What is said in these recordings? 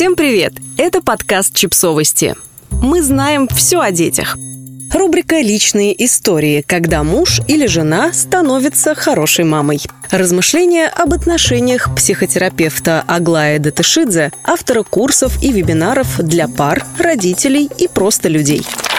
Всем привет! Это подкаст «Чипсовости». Мы знаем все о детях. Рубрика «Личные истории», когда муж или жена становится хорошей мамой. Размышления об отношениях психотерапевта Аглая Датышидзе, автора курсов и вебинаров для пар, родителей и просто людей –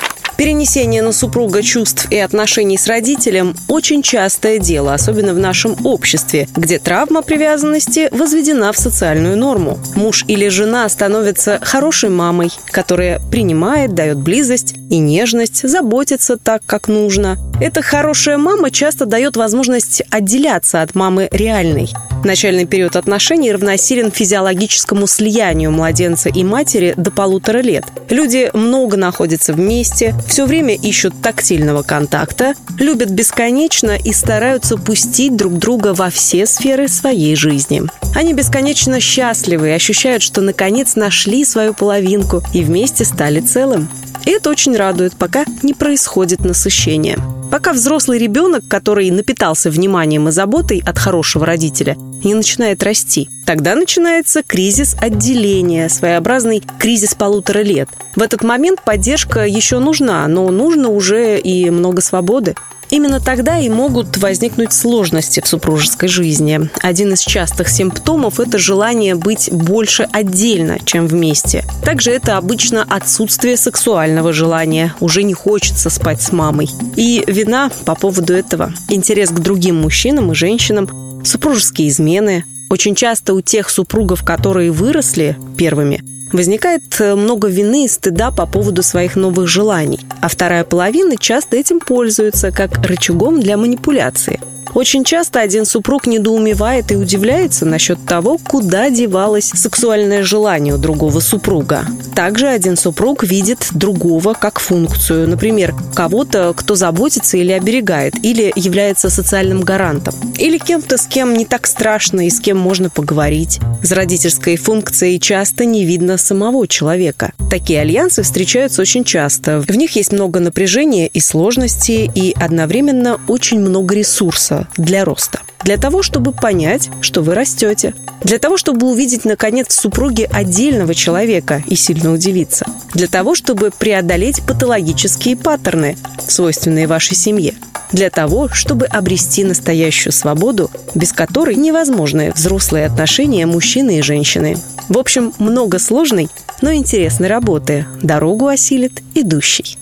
Перенесение на супруга чувств и отношений с родителем – очень частое дело, особенно в нашем обществе, где травма привязанности возведена в социальную норму. Муж или жена становятся хорошей мамой, которая принимает, дает близость и нежность, заботится так, как нужно. Эта хорошая мама часто дает возможность отделяться от мамы реальной. Начальный период отношений равносилен физиологическому слиянию младенца и матери до полутора лет. Люди много находятся вместе, все время ищут тактильного контакта, любят бесконечно и стараются пустить друг друга во все сферы своей жизни. Они бесконечно счастливы и ощущают, что наконец нашли свою половинку и вместе стали целым. И это очень радует, пока не происходит насыщение. Пока взрослый ребенок, который напитался вниманием и заботой от хорошего родителя, не начинает расти. Тогда начинается кризис отделения, своеобразный кризис полутора лет. В этот момент поддержка еще нужна, но нужно уже и много свободы. Именно тогда и могут возникнуть сложности в супружеской жизни. Один из частых симптомов – это желание быть больше отдельно, чем вместе. Также это обычно отсутствие сексуального желания. Уже не хочется спать с мамой. И вина по поводу этого. Интерес к другим мужчинам и женщинам, супружеские измены. Очень часто у тех супругов, которые выросли первыми, возникает э, много вины и стыда по поводу своих новых желаний, а вторая половина часто этим пользуется как рычагом для манипуляции – очень часто один супруг недоумевает и удивляется насчет того, куда девалось сексуальное желание у другого супруга. Также один супруг видит другого как функцию, например, кого-то, кто заботится или оберегает, или является социальным гарантом, или кем-то, с кем не так страшно и с кем можно поговорить. За родительской функцией часто не видно самого человека. Такие альянсы встречаются очень часто. В них есть много напряжения и сложностей, и одновременно очень много ресурса для роста. Для того, чтобы понять, что вы растете. Для того, чтобы увидеть, наконец, в супруге отдельного человека и сильно удивиться. Для того, чтобы преодолеть патологические паттерны, свойственные вашей семье. Для того, чтобы обрести настоящую свободу, без которой невозможны взрослые отношения мужчины и женщины. В общем, много сложной, но интересной работы. Дорогу осилит идущий.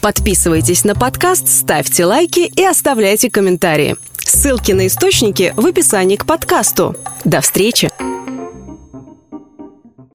Подписывайтесь на подкаст, ставьте лайки и оставляйте комментарии. Ссылки на источники в описании к подкасту. До встречи!